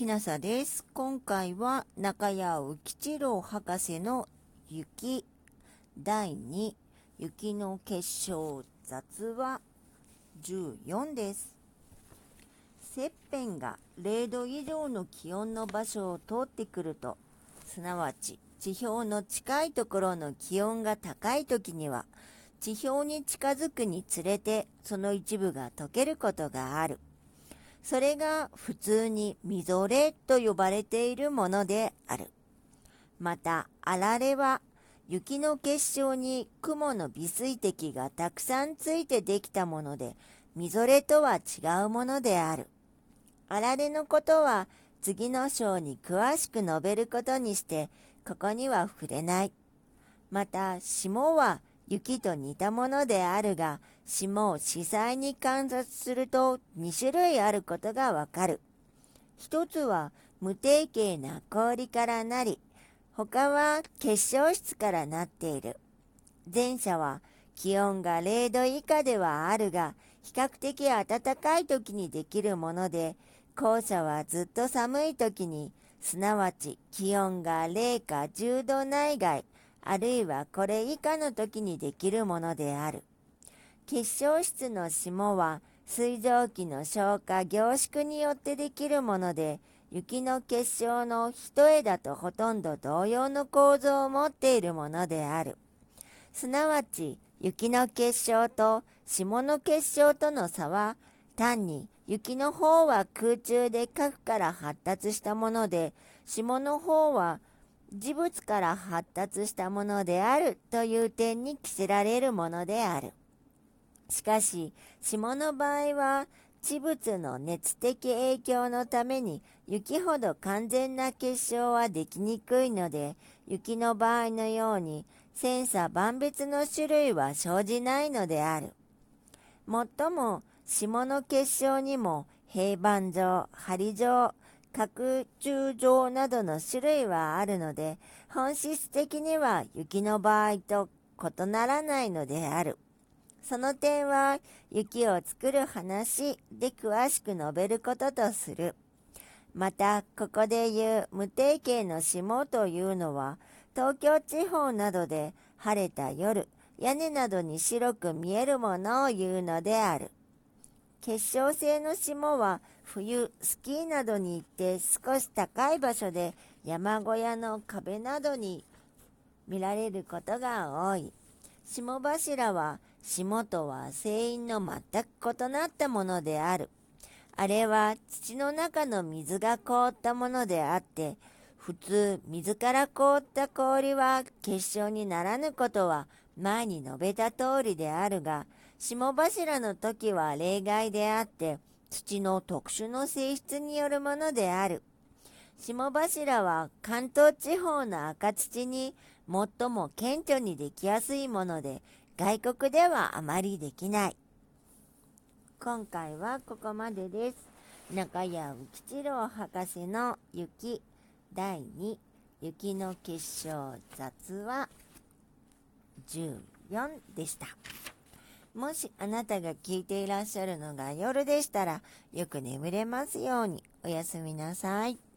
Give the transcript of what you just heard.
きなさです。今回は中谷浮吉郎博士の雪第2雪の結晶雑話14です。切片が0度以上の気温の場所を通ってくると、すなわち地表の近いところの気温が高い時には、地表に近づくにつれてその一部が溶けることがある。それが普通にみぞれと呼ばれているものである。また、あられは雪の結晶に雲の微水滴がたくさんついてできたもので、みぞれとは違うものである。あられのことは次の章に詳しく述べることにして、ここには触れない。また、霜は雪と似たものであるが、霜を視細に観察すると2種類あることがわかる。一つは無定型な氷からなり、他は結晶質からなっている。前者は気温が0度以下ではあるが、比較的暖かい時にできるもので、後者はずっと寒い時に、すなわち気温が0か10度内外、あるいはこれ以下の時にできるものである。結晶質の霜は水蒸気の消化凝縮によってできるもので、雪の結晶の一枝とほとんど同様の構造を持っているものである。すなわち、雪の結晶と霜の結晶との差は、単に雪の方は空中で核から発達したもので、霜の方は事物から発達したものであるという点に着せられるものである。しかし、霜の場合は、地物の熱的影響のために雪ほど完全な結晶はできにくいので、雪の場合のように千差万別の種類は生じないのである。もっとも、霜の結晶にも平板状、針状、角柱状などの種類はあるので、本質的には雪の場合と異ならないのである。その点は雪を作る話で詳しく述べることとする。また、ここで言う無定型の霜というのは、東京地方などで晴れた夜、屋根などに白く見えるものを言うのである。結晶性の霜は冬スキーなどに行って少し高い場所で山小屋の壁などに見られることが多い。霜柱は霜とは繊維の全く異なったものである。あれは土の中の水が凍ったものであって、普通水から凍った氷は結晶にならぬことは前に述べた通りであるが、霜柱の時は例外であって、土の特殊の性質によるものである。霜柱は関東地方の赤土に最も顕著にできやすいもので、外国ではあまりできない。今回はここまでです。中谷浮吉郎博士の雪第2雪の結晶雑話14でした。もしあなたが聞いていらっしゃるのが夜でしたら、よく眠れますようにおやすみなさい。